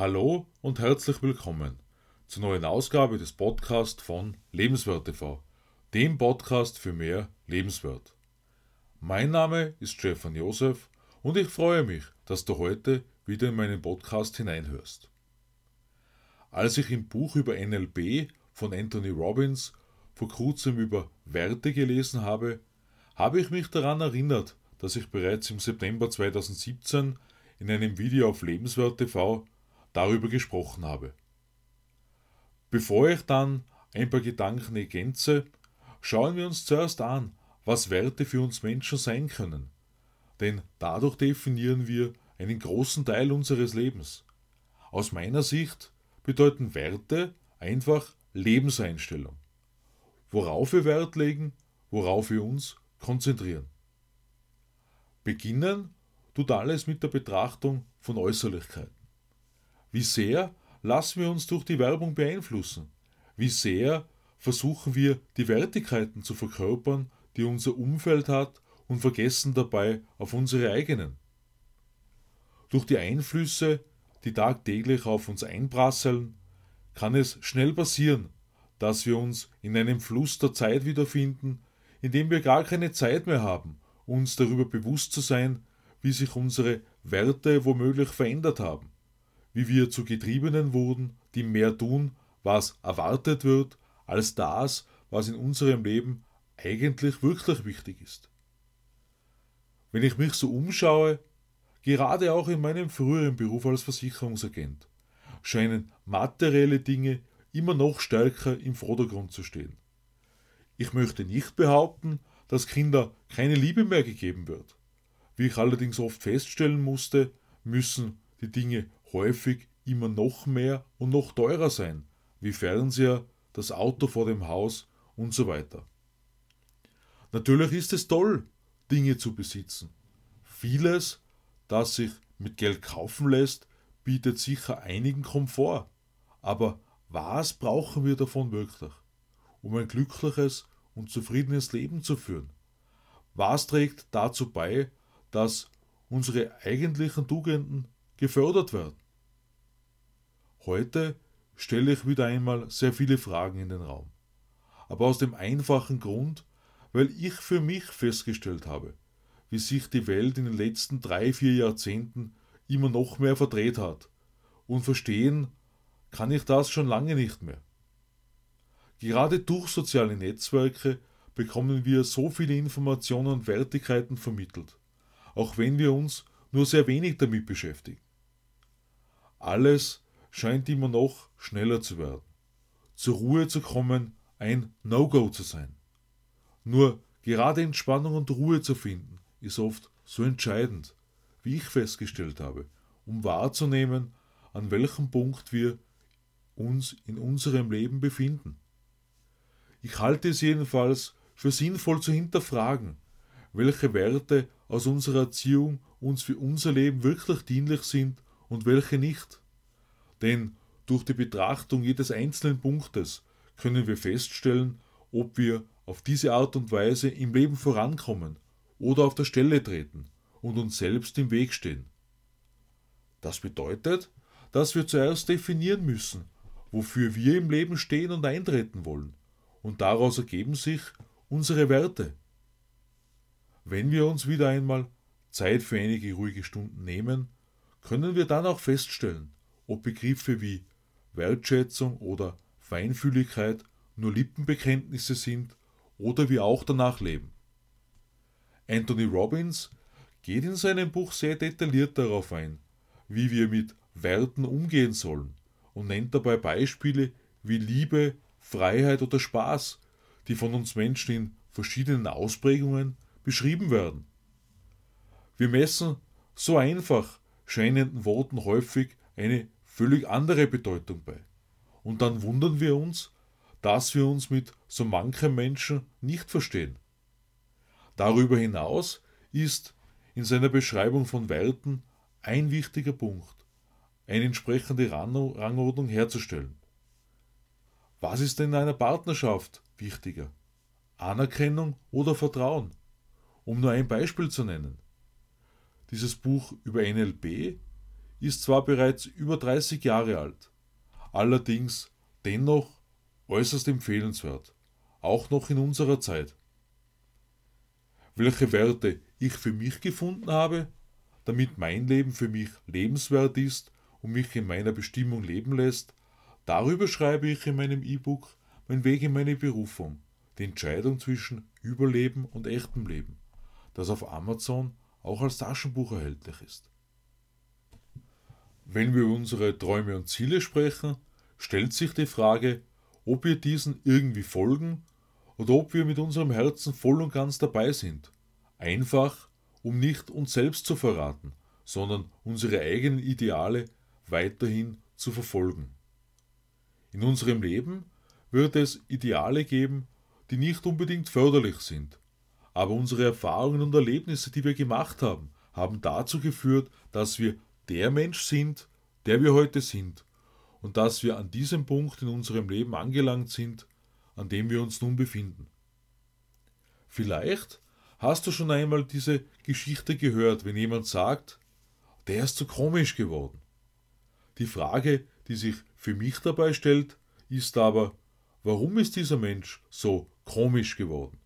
Hallo und herzlich willkommen zur neuen Ausgabe des Podcasts von Lebenswert TV, dem Podcast für mehr Lebenswert. Mein Name ist Stefan Josef und ich freue mich, dass du heute wieder in meinen Podcast hineinhörst. Als ich im Buch über NLP von Anthony Robbins vor kurzem über Werte gelesen habe, habe ich mich daran erinnert, dass ich bereits im September 2017 in einem Video auf Lebenswert TV darüber gesprochen habe. Bevor ich dann ein paar Gedanken ergänze, schauen wir uns zuerst an, was Werte für uns Menschen sein können. Denn dadurch definieren wir einen großen Teil unseres Lebens. Aus meiner Sicht bedeuten Werte einfach Lebenseinstellung. Worauf wir Wert legen, worauf wir uns konzentrieren. Beginnen tut alles mit der Betrachtung von Äußerlichkeiten. Wie sehr lassen wir uns durch die Werbung beeinflussen? Wie sehr versuchen wir, die Wertigkeiten zu verkörpern, die unser Umfeld hat und vergessen dabei auf unsere eigenen? Durch die Einflüsse, die tagtäglich auf uns einprasseln, kann es schnell passieren, dass wir uns in einem Fluss der Zeit wiederfinden, in dem wir gar keine Zeit mehr haben, uns darüber bewusst zu sein, wie sich unsere Werte womöglich verändert haben wie wir zu Getriebenen wurden, die mehr tun, was erwartet wird, als das, was in unserem Leben eigentlich wirklich wichtig ist. Wenn ich mich so umschaue, gerade auch in meinem früheren Beruf als Versicherungsagent, scheinen materielle Dinge immer noch stärker im Vordergrund zu stehen. Ich möchte nicht behaupten, dass Kinder keine Liebe mehr gegeben wird. Wie ich allerdings oft feststellen musste, müssen die Dinge häufig immer noch mehr und noch teurer sein, wie Fernseher, das Auto vor dem Haus und so weiter. Natürlich ist es toll, Dinge zu besitzen. Vieles, das sich mit Geld kaufen lässt, bietet sicher einigen Komfort. Aber was brauchen wir davon wirklich, um ein glückliches und zufriedenes Leben zu führen? Was trägt dazu bei, dass unsere eigentlichen Tugenden gefördert werden? Heute stelle ich wieder einmal sehr viele Fragen in den Raum. Aber aus dem einfachen Grund, weil ich für mich festgestellt habe, wie sich die Welt in den letzten drei, vier Jahrzehnten immer noch mehr verdreht hat. Und verstehen kann ich das schon lange nicht mehr. Gerade durch soziale Netzwerke bekommen wir so viele Informationen und Wertigkeiten vermittelt, auch wenn wir uns nur sehr wenig damit beschäftigen. Alles scheint immer noch schneller zu werden. Zur Ruhe zu kommen, ein No-Go zu sein. Nur gerade Entspannung und Ruhe zu finden, ist oft so entscheidend, wie ich festgestellt habe, um wahrzunehmen, an welchem Punkt wir uns in unserem Leben befinden. Ich halte es jedenfalls für sinnvoll zu hinterfragen, welche Werte aus unserer Erziehung uns für unser Leben wirklich dienlich sind und welche nicht. Denn durch die Betrachtung jedes einzelnen Punktes können wir feststellen, ob wir auf diese Art und Weise im Leben vorankommen oder auf der Stelle treten und uns selbst im Weg stehen. Das bedeutet, dass wir zuerst definieren müssen, wofür wir im Leben stehen und eintreten wollen, und daraus ergeben sich unsere Werte. Wenn wir uns wieder einmal Zeit für einige ruhige Stunden nehmen, können wir dann auch feststellen, ob Begriffe wie Wertschätzung oder Feinfühligkeit nur Lippenbekenntnisse sind oder wir auch danach leben. Anthony Robbins geht in seinem Buch sehr detailliert darauf ein, wie wir mit Werten umgehen sollen und nennt dabei Beispiele wie Liebe, Freiheit oder Spaß, die von uns Menschen in verschiedenen Ausprägungen beschrieben werden. Wir messen so einfach scheinenden Worten häufig eine völlig andere Bedeutung bei. Und dann wundern wir uns, dass wir uns mit so manchem Menschen nicht verstehen. Darüber hinaus ist in seiner Beschreibung von Werten ein wichtiger Punkt, eine entsprechende Rangordnung herzustellen. Was ist in einer Partnerschaft wichtiger? Anerkennung oder Vertrauen? Um nur ein Beispiel zu nennen. Dieses Buch über NLP ist zwar bereits über 30 Jahre alt, allerdings dennoch äußerst empfehlenswert, auch noch in unserer Zeit. Welche Werte ich für mich gefunden habe, damit mein Leben für mich lebenswert ist und mich in meiner Bestimmung leben lässt, darüber schreibe ich in meinem E-Book Mein Weg in meine Berufung, die Entscheidung zwischen Überleben und echtem Leben, das auf Amazon auch als Taschenbuch erhältlich ist. Wenn wir über unsere Träume und Ziele sprechen, stellt sich die Frage, ob wir diesen irgendwie folgen oder ob wir mit unserem Herzen voll und ganz dabei sind. Einfach, um nicht uns selbst zu verraten, sondern unsere eigenen Ideale weiterhin zu verfolgen. In unserem Leben wird es Ideale geben, die nicht unbedingt förderlich sind, aber unsere Erfahrungen und Erlebnisse, die wir gemacht haben, haben dazu geführt, dass wir der Mensch sind, der wir heute sind und dass wir an diesem Punkt in unserem Leben angelangt sind, an dem wir uns nun befinden. Vielleicht hast du schon einmal diese Geschichte gehört, wenn jemand sagt, der ist zu komisch geworden. Die Frage, die sich für mich dabei stellt, ist aber, warum ist dieser Mensch so komisch geworden?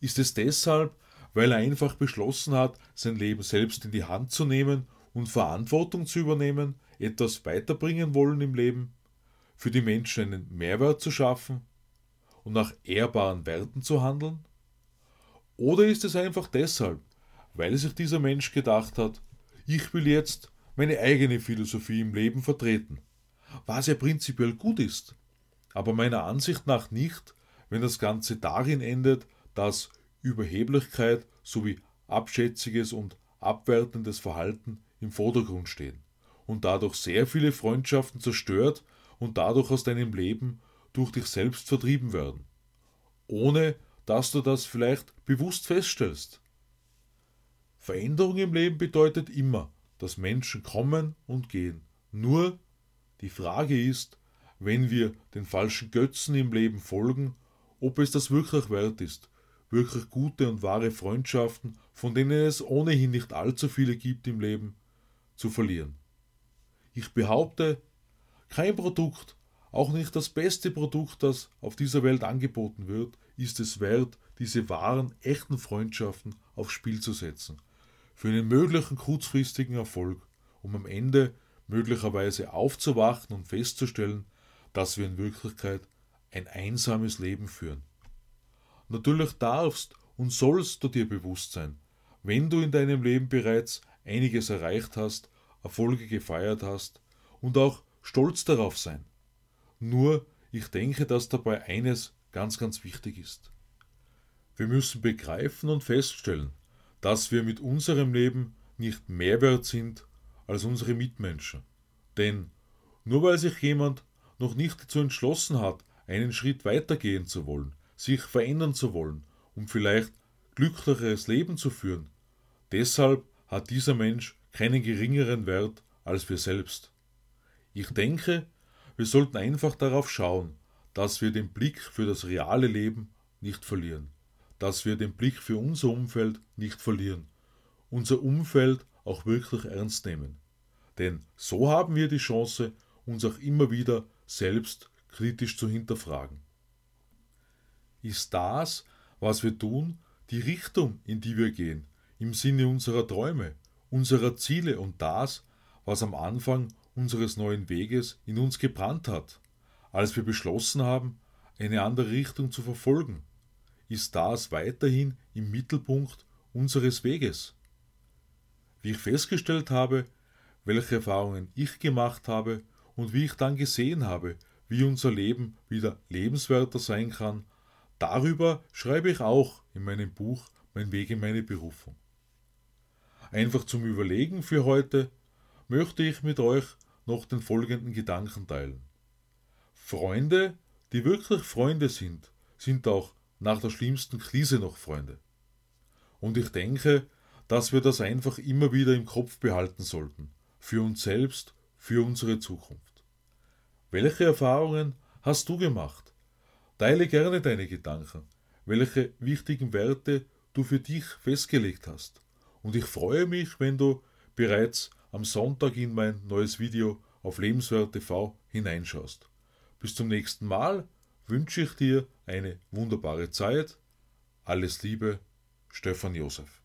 Ist es deshalb, weil er einfach beschlossen hat, sein Leben selbst in die Hand zu nehmen und Verantwortung zu übernehmen, etwas weiterbringen wollen im Leben, für die Menschen einen Mehrwert zu schaffen und nach ehrbaren Werten zu handeln? Oder ist es einfach deshalb, weil sich dieser Mensch gedacht hat, ich will jetzt meine eigene Philosophie im Leben vertreten, was ja prinzipiell gut ist, aber meiner Ansicht nach nicht, wenn das Ganze darin endet, dass Überheblichkeit sowie abschätziges und abwertendes Verhalten im Vordergrund stehen und dadurch sehr viele Freundschaften zerstört und dadurch aus deinem Leben durch dich selbst vertrieben werden, ohne dass du das vielleicht bewusst feststellst. Veränderung im Leben bedeutet immer, dass Menschen kommen und gehen. Nur die Frage ist, wenn wir den falschen Götzen im Leben folgen, ob es das wirklich wert ist, wirklich gute und wahre Freundschaften, von denen es ohnehin nicht allzu viele gibt im Leben, zu verlieren. Ich behaupte, kein Produkt, auch nicht das beste Produkt, das auf dieser Welt angeboten wird, ist es wert, diese wahren, echten Freundschaften aufs Spiel zu setzen. Für einen möglichen kurzfristigen Erfolg, um am Ende möglicherweise aufzuwachen und festzustellen, dass wir in Wirklichkeit ein einsames Leben führen. Natürlich darfst und sollst du dir bewusst sein, wenn du in deinem Leben bereits einiges erreicht hast, Erfolge gefeiert hast und auch stolz darauf sein. Nur, ich denke, dass dabei eines ganz, ganz wichtig ist. Wir müssen begreifen und feststellen, dass wir mit unserem Leben nicht mehr wert sind als unsere Mitmenschen. Denn nur weil sich jemand noch nicht dazu entschlossen hat, einen Schritt weitergehen zu wollen, sich verändern zu wollen, um vielleicht glücklicheres Leben zu führen. Deshalb hat dieser Mensch keinen geringeren Wert als wir selbst. Ich denke, wir sollten einfach darauf schauen, dass wir den Blick für das reale Leben nicht verlieren, dass wir den Blick für unser Umfeld nicht verlieren, unser Umfeld auch wirklich ernst nehmen. Denn so haben wir die Chance, uns auch immer wieder selbst kritisch zu hinterfragen. Ist das, was wir tun, die Richtung, in die wir gehen, im Sinne unserer Träume, unserer Ziele und das, was am Anfang unseres neuen Weges in uns gebrannt hat, als wir beschlossen haben, eine andere Richtung zu verfolgen? Ist das weiterhin im Mittelpunkt unseres Weges? Wie ich festgestellt habe, welche Erfahrungen ich gemacht habe und wie ich dann gesehen habe, wie unser Leben wieder lebenswerter sein kann, Darüber schreibe ich auch in meinem Buch Mein Weg in meine Berufung. Einfach zum Überlegen für heute möchte ich mit euch noch den folgenden Gedanken teilen. Freunde, die wirklich Freunde sind, sind auch nach der schlimmsten Krise noch Freunde. Und ich denke, dass wir das einfach immer wieder im Kopf behalten sollten, für uns selbst, für unsere Zukunft. Welche Erfahrungen hast du gemacht? Teile gerne deine Gedanken, welche wichtigen Werte du für dich festgelegt hast. Und ich freue mich, wenn du bereits am Sonntag in mein neues Video auf Lebenswert TV hineinschaust. Bis zum nächsten Mal wünsche ich dir eine wunderbare Zeit. Alles Liebe, Stefan Josef.